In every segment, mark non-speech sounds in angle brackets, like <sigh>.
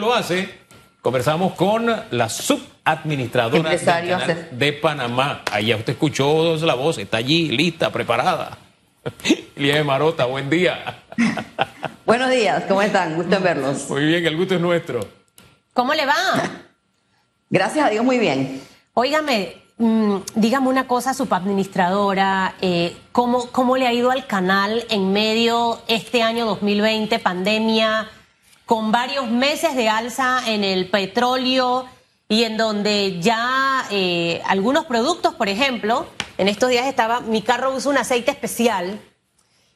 lo hace, conversamos con la subadministradora del canal de Panamá. Allá usted escuchó la voz, está allí, lista, preparada. <laughs> Lieve Marota, buen día. <laughs> Buenos días, ¿cómo están? Gusto en verlos. Muy bien, el gusto es nuestro. ¿Cómo le va? Gracias a Dios, muy bien. Óigame, mm, dígame una cosa, subadministradora, eh, ¿cómo, ¿cómo le ha ido al canal en medio este año 2020, pandemia, con varios meses de alza en el petróleo y en donde ya eh, algunos productos, por ejemplo, en estos días estaba, mi carro usa un aceite especial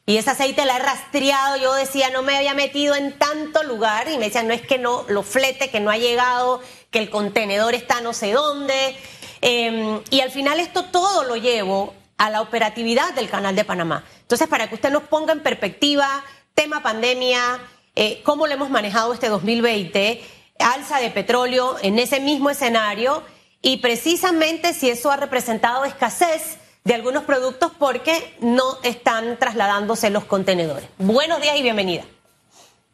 y ese aceite la he rastreado, yo decía, no me había metido en tanto lugar y me decían, no es que no, lo flete, que no ha llegado, que el contenedor está no sé dónde. Em, y al final esto todo lo llevo a la operatividad del Canal de Panamá. Entonces, para que usted nos ponga en perspectiva, tema pandemia, eh, cómo lo hemos manejado este 2020, alza de petróleo en ese mismo escenario y precisamente si eso ha representado escasez de algunos productos porque no están trasladándose los contenedores. Buenos días y bienvenida.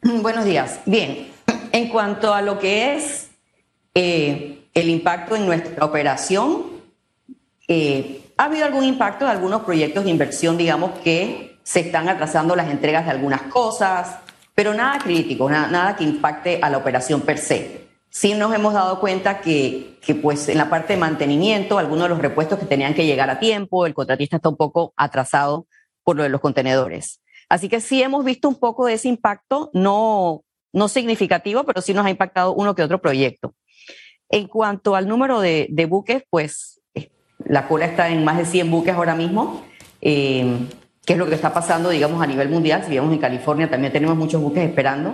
Buenos días. Bien, en cuanto a lo que es eh, el impacto en nuestra operación, eh, ha habido algún impacto de algunos proyectos de inversión, digamos, que se están atrasando las entregas de algunas cosas, pero nada crítico, nada, nada que impacte a la operación per se sí nos hemos dado cuenta que, que, pues en la parte de mantenimiento, algunos de los repuestos que tenían que llegar a tiempo, el contratista está un poco atrasado por lo de los contenedores. Así que sí hemos visto un poco de ese impacto, no, no significativo, pero sí nos ha impactado uno que otro proyecto. En cuanto al número de, de buques, pues eh, la cola está en más de 100 buques ahora mismo, eh, que es lo que está pasando, digamos, a nivel mundial. Si vemos en California, también tenemos muchos buques esperando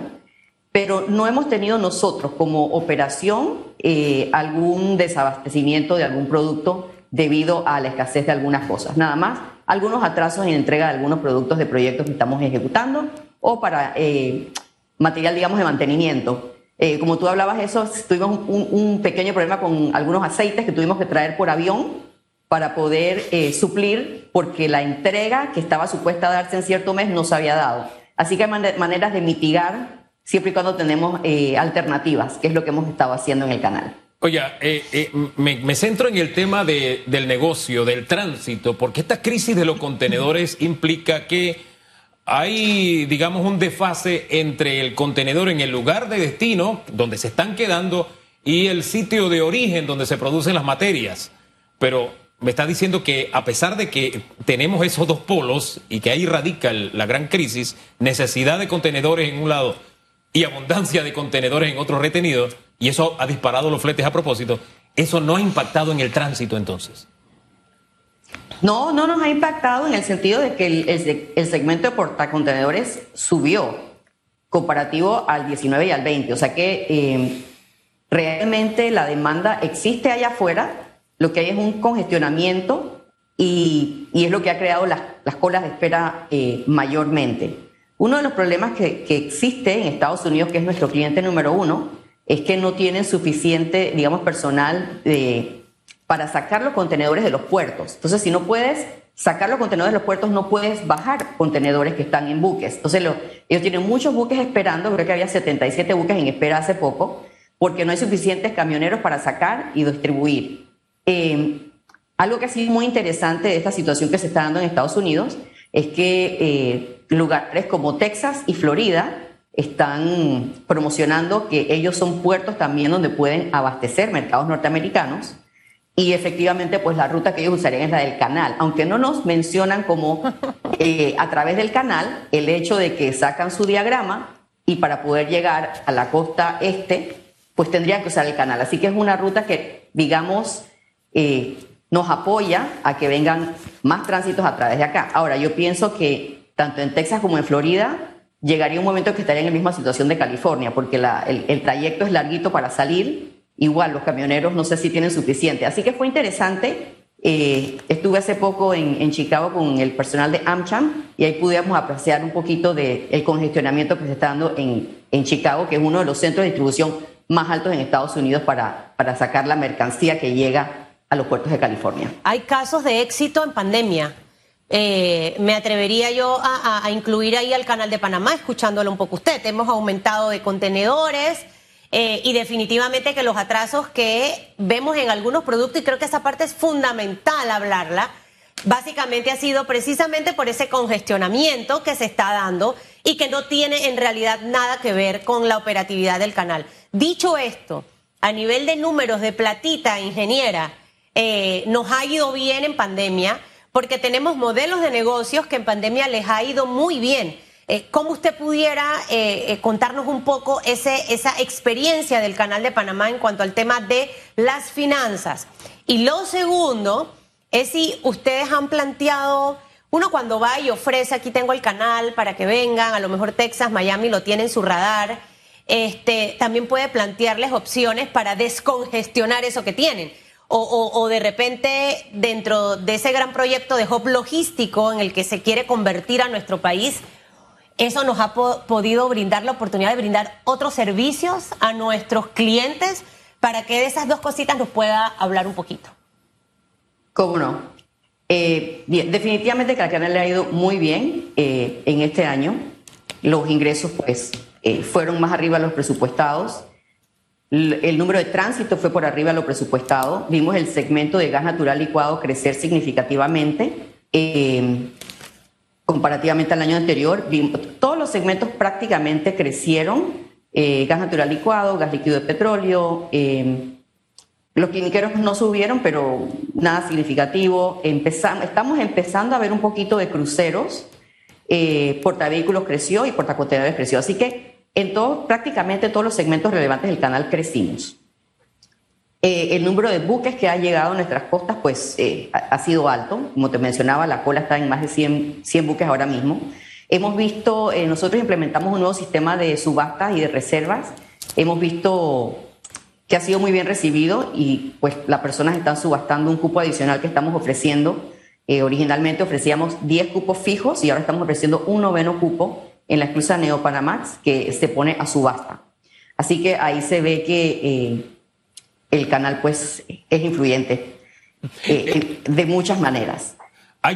pero no hemos tenido nosotros como operación eh, algún desabastecimiento de algún producto debido a la escasez de algunas cosas. Nada más, algunos atrasos en entrega de algunos productos de proyectos que estamos ejecutando o para eh, material, digamos, de mantenimiento. Eh, como tú hablabas eso, tuvimos un, un, pequeño problema con algunos aceites que tuvimos que traer por avión para poder suplir porque la entrega que estaba supuesta a darse en cierto mes no se había dado. Así que hay maneras de mitigar siempre y cuando tenemos eh, alternativas, que es lo que hemos estado haciendo en el canal. Oye, eh, eh, me, centro en el tema de, del negocio, del tránsito, porque esta crisis de los contenedores <laughs> implica que hay, digamos, un desfase entre el contenedor en el lugar de destino, donde se están quedando, y el sitio de origen donde se producen las materias. Pero me está diciendo que a pesar de que tenemos esos dos polos y que ahí radica la gran crisis, necesidad de contenedores en un lado y abundancia de contenedores en otros retenidos, y eso ha disparado los fletes a propósito, ¿eso no ha impactado en el tránsito entonces? No, no nos ha impactado en el sentido de que el, segmento de portacontenedores subió comparativo al 19 y al 20. O sea que eh, realmente la demanda existe allá afuera, lo que hay es un congestionamiento y, es lo que ha creado las, colas de espera eh, mayormente. Uno de los problemas que, existe en Estados Unidos, que es nuestro cliente número uno, es que no tienen suficiente, digamos, personal para sacar los contenedores de los puertos. Entonces, si no puedes sacar los contenedores de los puertos, no puedes bajar contenedores que están en buques. Entonces, ellos tienen muchos buques esperando, creo que había 77 buques en espera hace poco, porque no hay suficientes camioneros para sacar y distribuir. Eh, algo que ha sido muy interesante de esta situación que se está dando en Estados Unidos es que eh, lugares como Texas y Florida están promocionando que ellos son puertos también donde pueden abastecer mercados norteamericanos y efectivamente pues la ruta que ellos usarían es la del canal, aunque no nos mencionan como <laughs> eh, a través del canal el hecho de que sacan su diagrama y para poder llegar a la costa este pues tendrían que usar el canal. Así que es una ruta que digamos eh, nos apoya a que vengan más tránsitos a través de acá. Ahora, yo pienso que tanto en Texas como en Florida llegaría un momento que estaría en la misma situación de California, porque el, trayecto es larguito para salir. Igual los camioneros no sé si tienen suficiente. Así que fue interesante. Eh, estuve hace poco en, Chicago con el personal de AmCham y ahí pudimos apreciar un poquito del congestionamiento que se está dando en, en Chicago, que es uno de los centros de distribución más altos en Estados Unidos para, para sacar la mercancía que llega a los puertos de California. Hay casos de éxito en pandemia. Eh, me atrevería yo a, incluir ahí al canal de Panamá, escuchándolo un poco usted. Hemos aumentado de contenedores eh, y definitivamente que los atrasos que vemos en algunos productos, y creo que esa parte es fundamental hablarla, básicamente ha sido precisamente por ese congestionamiento que se está dando y que no tiene en realidad nada que ver con la operatividad del canal. Dicho esto, a nivel de números de platita, ingeniera, eh, nos ha ido bien en pandemia porque tenemos modelos de negocios que en pandemia les ha ido muy bien. Eh, ¿Cómo usted pudiera eh, contarnos un poco esa experiencia del Canal de Panamá en cuanto al tema de las finanzas? Y lo segundo es si ustedes han planteado, uno cuando va y ofrece, aquí tengo el canal para que vengan, a lo mejor Texas, Miami lo tiene en su radar, este, también puede plantearles opciones para descongestionar eso que tienen. O, de repente dentro de ese gran proyecto de hub logístico en el que se quiere convertir a nuestro país, eso nos ha podido brindar la oportunidad de brindar otros servicios a nuestros clientes para que de esas dos cositas nos pueda hablar un poquito. ¿Cómo no? Eh, bien, definitivamente canal le ha ido muy bien eh, en este año. Los ingresos, pues, eh, fueron más arriba de los presupuestados. El, número de tránsito fue por arriba de lo presupuestado. Vimos el segmento de gas natural licuado crecer significativamente. comparativamente al año anterior, todos los segmentos prácticamente crecieron. gas natural licuado, gas líquido de petróleo, los quiniqueros no subieron, pero nada significativo. Empezamos, estamos empezando a ver un poquito de cruceros. Eh, portavehículos creció y portacontenedores creció. Así que en prácticamente todos los segmentos relevantes del canal crecimos. Eh, el número de buques que ha llegado a nuestras costas pues eh, ha, sido alto. Como te mencionaba, la cola está en más de 100, 100 buques ahora mismo. Hemos visto, nosotros implementamos un nuevo sistema de subastas y de reservas. Hemos visto que ha sido muy bien recibido y pues las personas están subastando un cupo adicional que estamos ofreciendo. Eh, originalmente ofrecíamos 10 cupos fijos y ahora estamos ofreciendo un noveno cupo en la exclusa Neo Panamax que se pone a subasta. Así que ahí se ve que eh, el canal pues es influyente eh, de muchas maneras.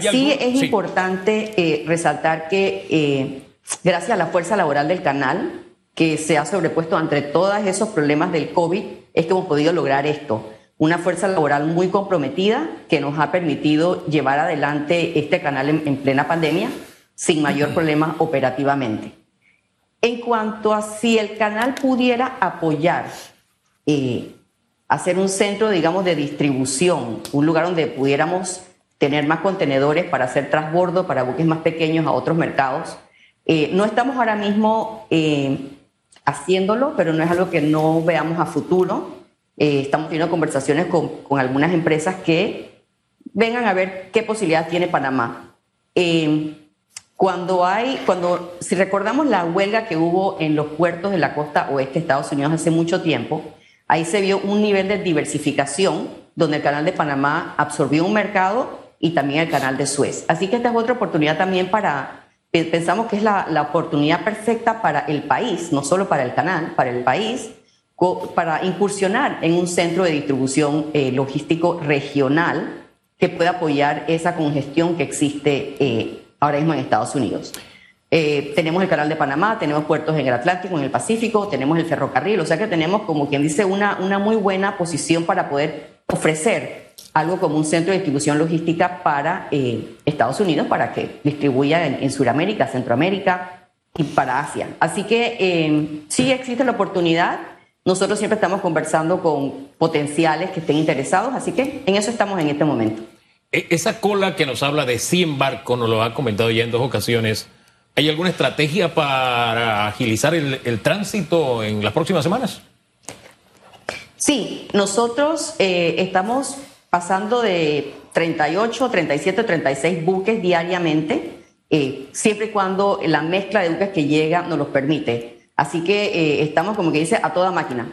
Sí es importante resaltar que gracias a la fuerza laboral del canal, que se ha sobrepuesto ante todos esos problemas del COVID, es que hemos podido lograr esto. Una fuerza laboral muy comprometida que nos ha permitido llevar adelante este canal en, plena pandemia sin mayor problema operativamente. En cuanto a si el canal pudiera apoyar, eh, hacer un centro, digamos, de distribución, un lugar donde pudiéramos tener más contenedores para hacer transbordo para buques más pequeños a otros mercados. Eh, no estamos ahora mismo eh, haciéndolo, pero no es algo que no veamos a futuro. Eh, estamos teniendo conversaciones con, con, algunas empresas que vengan a ver qué posibilidad tiene Panamá. Eh, cuando hay, cuando, si recordamos la huelga que hubo en los puertos de la costa oeste de Estados Unidos hace mucho tiempo, ahí se vio un nivel de diversificación donde el canal de Panamá absorbió un mercado y también el canal de Suez. Así que esta es otra oportunidad también para pensamos que es la, oportunidad perfecta para el país, no solo para el canal, para el país, para incursionar en un centro de distribución eh, logístico regional que pueda apoyar esa congestión que existe eh, ahora mismo en Estados Unidos. Eh, tenemos el canal de Panamá, tenemos puertos en el Atlántico, en el Pacífico, tenemos el ferrocarril, o sea que tenemos, como quien dice, una, una muy buena posición para poder ofrecer algo como un centro de distribución logística para eh, Estados Unidos, para que distribuya en, Sudamérica, Centroamérica y para Asia. Así que eh, sí existe la oportunidad. Nosotros siempre estamos conversando con potenciales que estén interesados, así que en eso estamos en este momento. E, esa cola que nos habla de 100 barcos, nos lo ha comentado ya en dos ocasiones. ¿Hay alguna estrategia para agilizar el, tránsito en las próximas semanas? Sí, nosotros eh, estamos pasando de 38, 37, 36 buques diariamente, eh, siempre y cuando la mezcla de buques que llega nos los permite. Así que eh, estamos, como que dice, a toda máquina,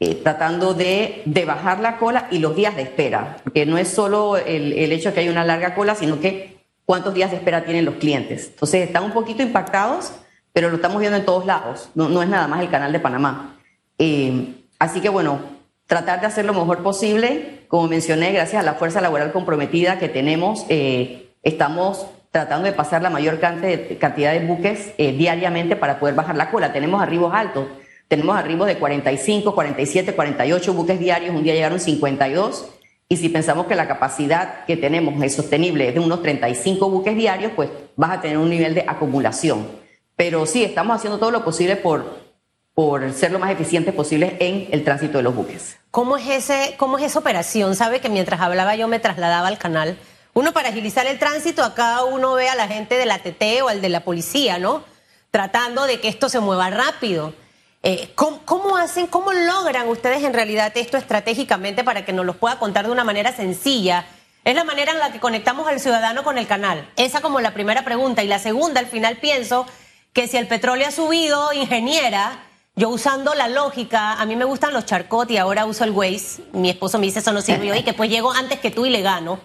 eh, tratando de, de, bajar la cola y los días de espera, porque no es solo el, el, hecho de que hay una larga cola, sino que cuántos días de espera tienen los clientes. Entonces están un poquito impactados, pero lo estamos viendo en todos lados, no, no es nada más el canal de Panamá. así que bueno, tratar de hacer lo mejor posible. Como mencioné, gracias a la fuerza laboral comprometida que tenemos, eh, estamos tratando de pasar la mayor cantidad de buques eh, diariamente para poder bajar la cola. Tenemos arribos altos. Tenemos arribos de 45, 47, 48 buques diarios, un día llegaron 52 y si pensamos que la capacidad que tenemos es sostenible es de unos 35 buques diarios, pues vas a tener un nivel de acumulación. Pero sí, estamos haciendo todo lo posible por, por ser lo más eficientes posible en el tránsito de los buques. ¿Cómo es, ese, ¿Cómo es esa operación? Sabe que mientras hablaba yo me trasladaba al canal. Uno para agilizar el tránsito, acá uno ve a la gente de la TT o al de la policía, ¿no? Tratando de que esto se mueva rápido. Eh, ¿cómo, hacen, cómo logran ustedes en realidad esto estratégicamente para que nos lo pueda contar de una manera sencilla? Es la manera en la que conectamos al ciudadano con el canal. Esa como la primera pregunta. Y la segunda, al final pienso que si el petróleo ha subido, ingeniera, yo usando la lógica, a mí me gustan los charcot y ahora uso el Waze. Mi esposo me dice eso no sirvió y que pues llego antes que tú y le gano.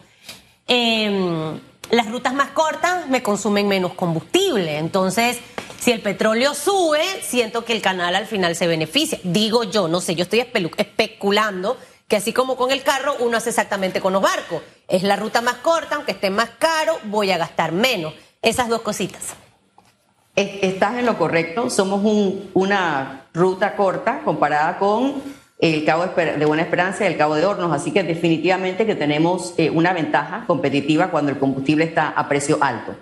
Em, las rutas más cortas me consumen menos combustible. Entonces, si el petróleo sube, siento que el canal al final se beneficia. Digo yo, no sé, yo estoy especulando que así como con el carro, uno hace exactamente con los barcos. Es la ruta más corta, aunque esté más caro, voy a gastar menos. Esas dos cositas. Estás en lo correcto. Somos una ruta corta comparada con el Cabo de Buena Esperanza y el Cabo de Hornos, así que definitivamente que tenemos eh, una ventaja competitiva cuando el combustible está a precio alto.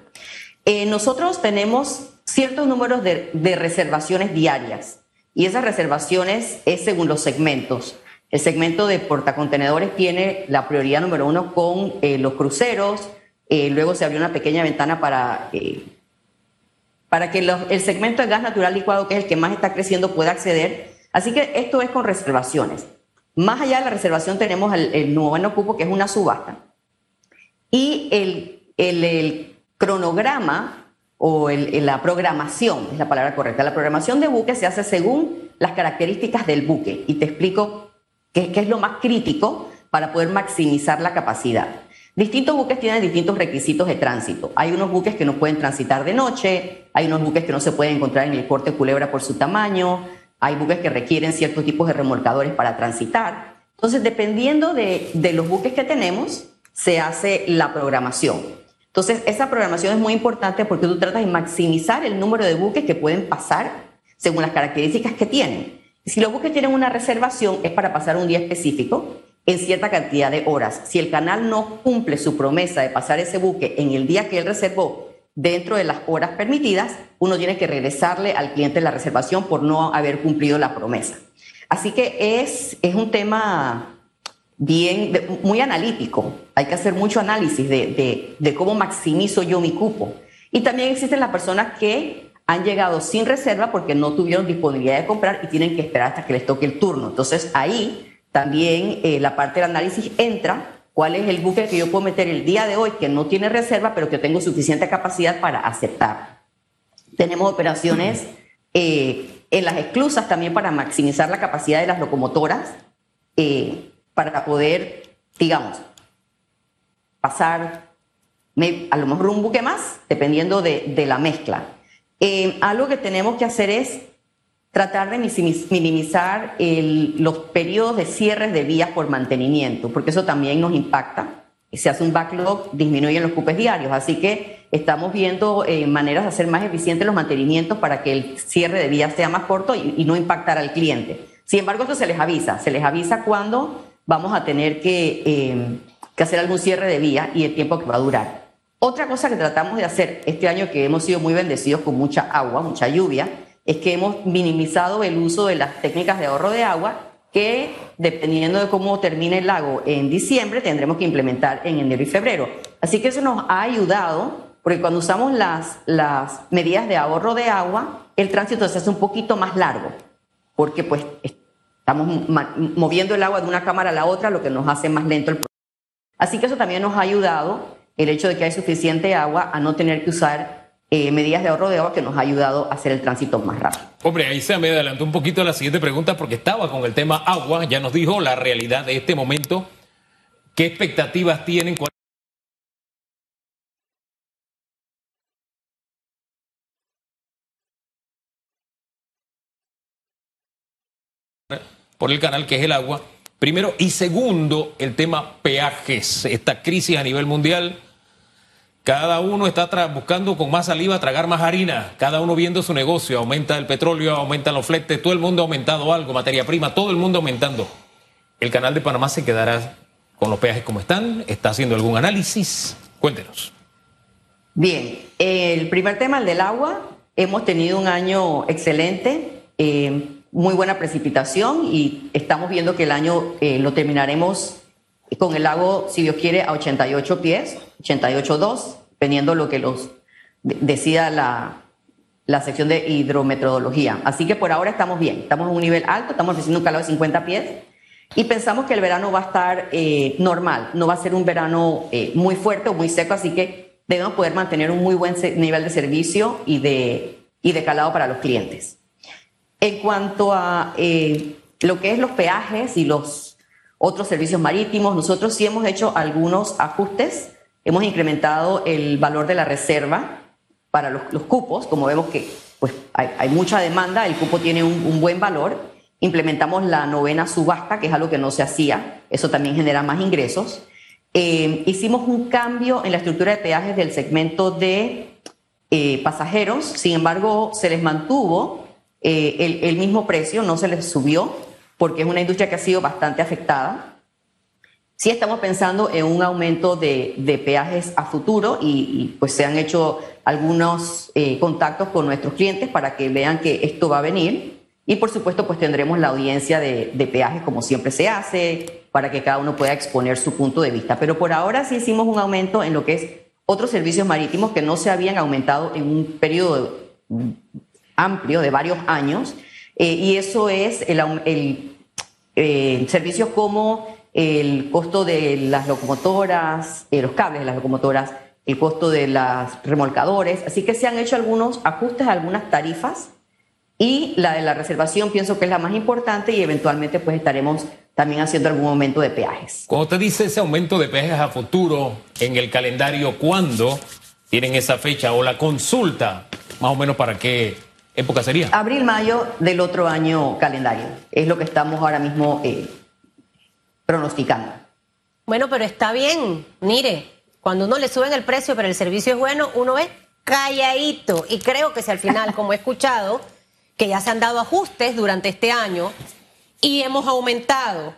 Eh, nosotros tenemos ciertos números de, reservaciones diarias y esas reservaciones es según los segmentos. El segmento de portacontenedores tiene la prioridad número uno con eh, los cruceros, eh, luego se abrió una pequeña ventana para, para que el segmento de gas natural licuado, que es el que más está creciendo, pueda acceder. Así que esto es con reservaciones. Más allá de la reservación tenemos el, el nuevo cupo, que es una subasta. Y el, el cronograma o la programación, es la palabra correcta. La programación de buque se hace según las características del buque y te explico qué, es lo más crítico para poder maximizar la capacidad. Distintos buques tienen distintos requisitos de tránsito. Hay unos buques que no pueden transitar de noche, hay unos buques que no se pueden encontrar en el corte culebra por su tamaño, hay buques que requieren ciertos tipos de remolcadores para transitar. Entonces, dependiendo de los buques que tenemos, se hace la programación. Entonces, esa programación es muy importante porque tú tratas de maximizar el número de buques que pueden pasar según las características que tienen. Si los buques tienen una reservación, es para pasar un día específico en cierta cantidad de horas. Si el canal no cumple su promesa de pasar ese buque en el día que él reservó dentro de las horas permitidas, uno tiene que regresarle al cliente la reservación por no haber cumplido la promesa. Así que es, es un tema bien, muy analítico. Hay que hacer mucho análisis de, de, cómo maximizo yo mi cupo. Y también existen las personas que han llegado sin reserva porque no tuvieron disponibilidad de comprar y tienen que esperar hasta que les toque el turno. Entonces ahí también eh, la parte del análisis entra. ¿Cuál es el buque que yo puedo meter el día de hoy que no tiene reserva, pero que tengo suficiente capacidad para aceptar? Tenemos operaciones eh, en las esclusas también para maximizar la capacidad de las locomotoras. Eh, para poder, digamos, pasar a lo mejor un buque más, dependiendo de, la mezcla. Eh, algo que tenemos que hacer es tratar de minimizar los periodos de cierres de vías por mantenimiento, porque eso también nos impacta. Se hace un backlog, disminuyen los cupes diarios, así que estamos viendo eh, maneras de hacer más eficientes los mantenimientos para que el cierre de vías sea más corto y, no impactar al cliente. Sin embargo, esto se les avisa, se les avisa cuando vamos a tener eh, que, hacer algún cierre de vía y el tiempo que va a durar. Otra cosa que tratamos de hacer este año que hemos sido muy bendecidos con mucha agua, mucha lluvia, es que hemos minimizado el uso de las técnicas de ahorro de agua que dependiendo de cómo termine el lago en diciembre tendremos que implementar en enero y febrero. Así que eso nos ha ayudado porque cuando usamos las, las medidas de ahorro de agua, el tránsito se hace un poquito más largo porque pues Estamos moviendo el agua de una cámara a la otra, lo que nos hace más lento el proceso. Así que eso también nos ha ayudado, el hecho de que hay suficiente agua, a no tener que usar eh, medidas de ahorro de agua que nos ha ayudado a hacer el tránsito más rápido. Hombre, ahí se me adelantó un poquito la siguiente pregunta porque estaba con el tema agua, ya nos dijo la realidad de este momento. ¿Qué expectativas tienen? Por el canal, que es el agua. Primero. Y segundo, el tema peajes. Esta crisis a nivel mundial Cada uno está buscando con más saliva tragar más harina, cada uno viendo su negocio, aumenta el petróleo, aumentan los fletes, todo el mundo ha aumentado algo, materia prima, todo el mundo aumentando. El canal de Panamá se quedará con los peajes como están, está haciendo algún análisis. Cuéntenos. Bien, el primer tema, el del agua, hemos tenido un año excelente, eh, muy buena precipitación y estamos viendo que el año eh, lo terminaremos con el lago, si Dios quiere, a 88 pies, 88.2, dependiendo lo que los decida la, la sección de hidrometodología. Así que por ahora estamos bien, estamos en un nivel alto, estamos ofreciendo un calor de 50 pies y pensamos que el verano va a estar eh, normal, no va a ser un verano eh, muy fuerte o muy seco, así que debemos poder mantener un muy buen nivel de servicio y de, y de calado para los clientes. En cuanto a eh, lo que es los peajes y los otros servicios marítimos. Nosotros sí hemos hecho algunos ajustes, hemos incrementado el valor de la reserva para los, cupos, como vemos que pues, hay, mucha demanda, el cupo tiene un, buen valor. Implementamos la novena subasta, que es algo que no se hacía, eso también genera más ingresos. Eh, hicimos un cambio en la estructura de peajes del segmento de eh, pasajeros, sin embargo, se les mantuvo eh, el, mismo precio, no se les subió porque es una industria que ha sido bastante afectada. Sí estamos pensando en un aumento de, peajes a futuro y, pues se han hecho algunos eh, contactos con nuestros clientes para que vean que esto va a venir. Y por supuesto, pues tendremos la audiencia de, de, peajes como siempre se hace, para que cada uno pueda exponer su punto de vista. Pero por ahora sí hicimos un aumento en lo que es otros servicios marítimos que no se habían aumentado en un periodo amplio de varios años. Eh, y eso es el, el eh, servicios como el costo de las locomotoras, eh, los cables de las locomotoras, el costo de los remolcadores. Así que se han hecho algunos ajustes a algunas tarifas y la de la reservación pienso que es la más importante y eventualmente pues estaremos también haciendo algún aumento de peajes. Cuando usted dice ese aumento de peajes a futuro en el calendario, ¿cuándo tienen esa fecha o la consulta? Más o menos para qué época sería? Abril, mayo del otro año calendario. Es lo que estamos ahora mismo eh, pronosticando. Bueno, pero está bien. Mire, cuando uno le suben el precio, pero el servicio es bueno, uno es calladito. Y creo que si al final, <laughs> como he escuchado, que ya se han dado ajustes durante este año y hemos aumentado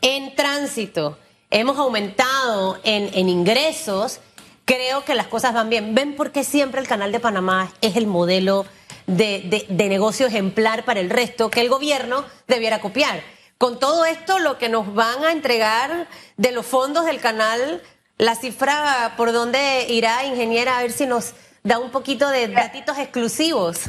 en tránsito, hemos aumentado en, en ingresos, creo que las cosas van bien. ¿Ven por qué siempre el canal de Panamá es el modelo? De, negocio ejemplar para el resto que el gobierno debiera copiar. Con todo esto, lo que nos van a entregar de los fondos del canal, la cifra por dónde irá, ingeniera, a ver si nos da un poquito de datitos exclusivos.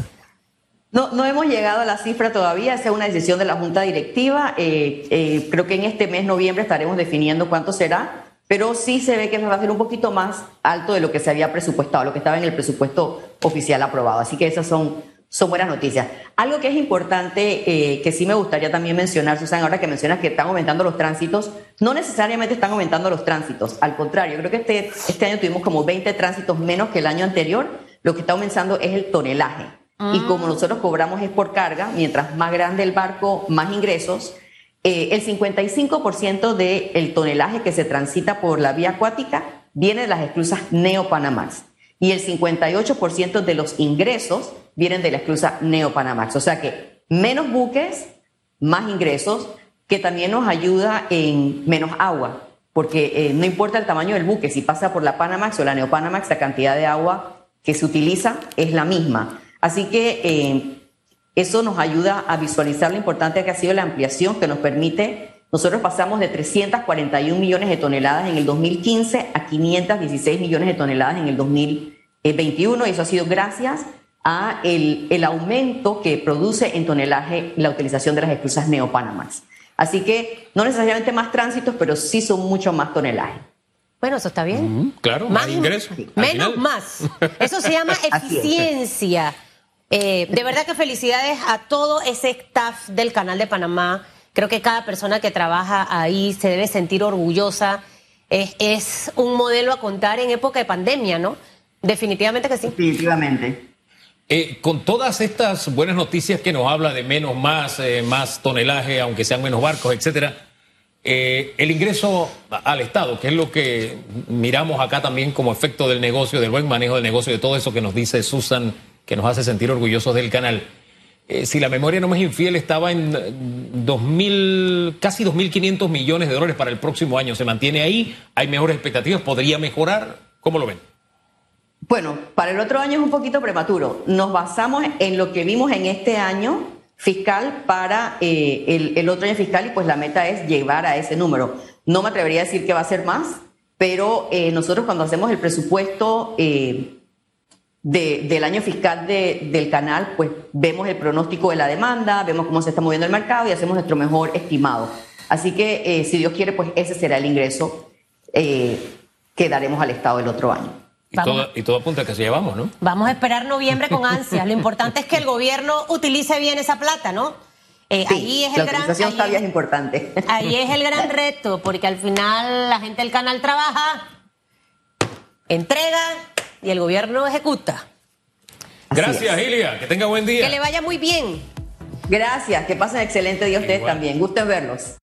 No, no hemos llegado a la cifra todavía, esa es una decisión de la Junta Directiva. Eh, eh, creo que en este mes, noviembre, estaremos definiendo cuánto será, pero sí se ve que va a ser un poquito más alto de lo que se había presupuestado, lo que estaba en el presupuesto oficial aprobado. Así que esas son son buenas noticias. Algo que es importante, eh, que sí me gustaría también mencionar, Susana, ahora que mencionas que están aumentando los tránsitos, no necesariamente están aumentando los tránsitos, al contrario, creo que este, este año tuvimos como 20 tránsitos menos que el año anterior, lo que está aumentando es el tonelaje. Y ah. como nosotros cobramos es por carga, mientras más grande el barco, más ingresos, eh, el 55% del tonelaje que se transita por la vía acuática viene de las esclusas Neo-Panamax y el 58% de los ingresos vienen de la esclusa Neopanamax. O sea que menos buques, más ingresos, que también nos ayuda en menos agua, porque eh, no importa el tamaño del buque, si pasa por la Panamax o la Neopanamax, la cantidad de agua que se utiliza es la misma. Así que eh, eso nos ayuda a visualizar lo importante que ha sido la ampliación que nos permite nosotros pasamos de 341 millones de toneladas en el 2015 a 516 millones de toneladas en el 2021 y eso ha sido gracias a el, el aumento que produce en tonelaje la utilización de las esclusas Neopanamax. Así que no necesariamente más tránsitos, pero sí son mucho más tonelaje. Bueno, eso está bien. claro, más, ingresos. Menos más. <laughs> Eso se llama eficiencia. Eh, de verdad que felicidades a todo ese staff del Canal de Panamá Creo que cada persona que trabaja ahí se debe sentir orgullosa. Es, un modelo a contar en época de pandemia, ¿no? Definitivamente que sí. Definitivamente. Eh, con todas estas buenas noticias que nos habla de menos, más, eh, más tonelaje, aunque sean menos barcos, etcétera, eh, el ingreso al Estado, que es lo que miramos acá también como efecto del negocio, del buen manejo del negocio, de todo eso que nos dice Susan, que nos hace sentir orgullosos del canal. Eh, si la memoria no me es infiel, estaba en 2.000, casi 2.500 millones de dólares para el próximo año. ¿Se mantiene ahí? ¿Hay mejores expectativas? ¿Podría mejorar? ¿Cómo lo ven? Bueno, para el otro año es un poquito prematuro. Nos basamos en lo que vimos en este año fiscal para eh, el, otro año fiscal y pues la meta es llevar a ese número. No me atrevería a decir que va a ser más, pero eh, nosotros cuando hacemos el presupuesto eh, del año fiscal del canal, pues vemos el pronóstico de la demanda, vemos cómo se está moviendo el mercado y hacemos nuestro mejor estimado. Así que si Dios quiere, pues ese será el ingreso que daremos al Estado el otro año. Y todo, apunta a que se llevamos, ¿no? Vamos a esperar noviembre con ansia. Lo importante es que el gobierno utilice bien esa plata, ¿no? Eh, ahí es el gran, ahí es importante. Ahí es el gran reto, porque al final la gente del canal trabaja, entrega y el gobierno ejecuta. Gracias, Ilia. Que tenga buen día. Que le vaya muy bien. Gracias. Que pasen excelente día ustedes también. Gusten verlos.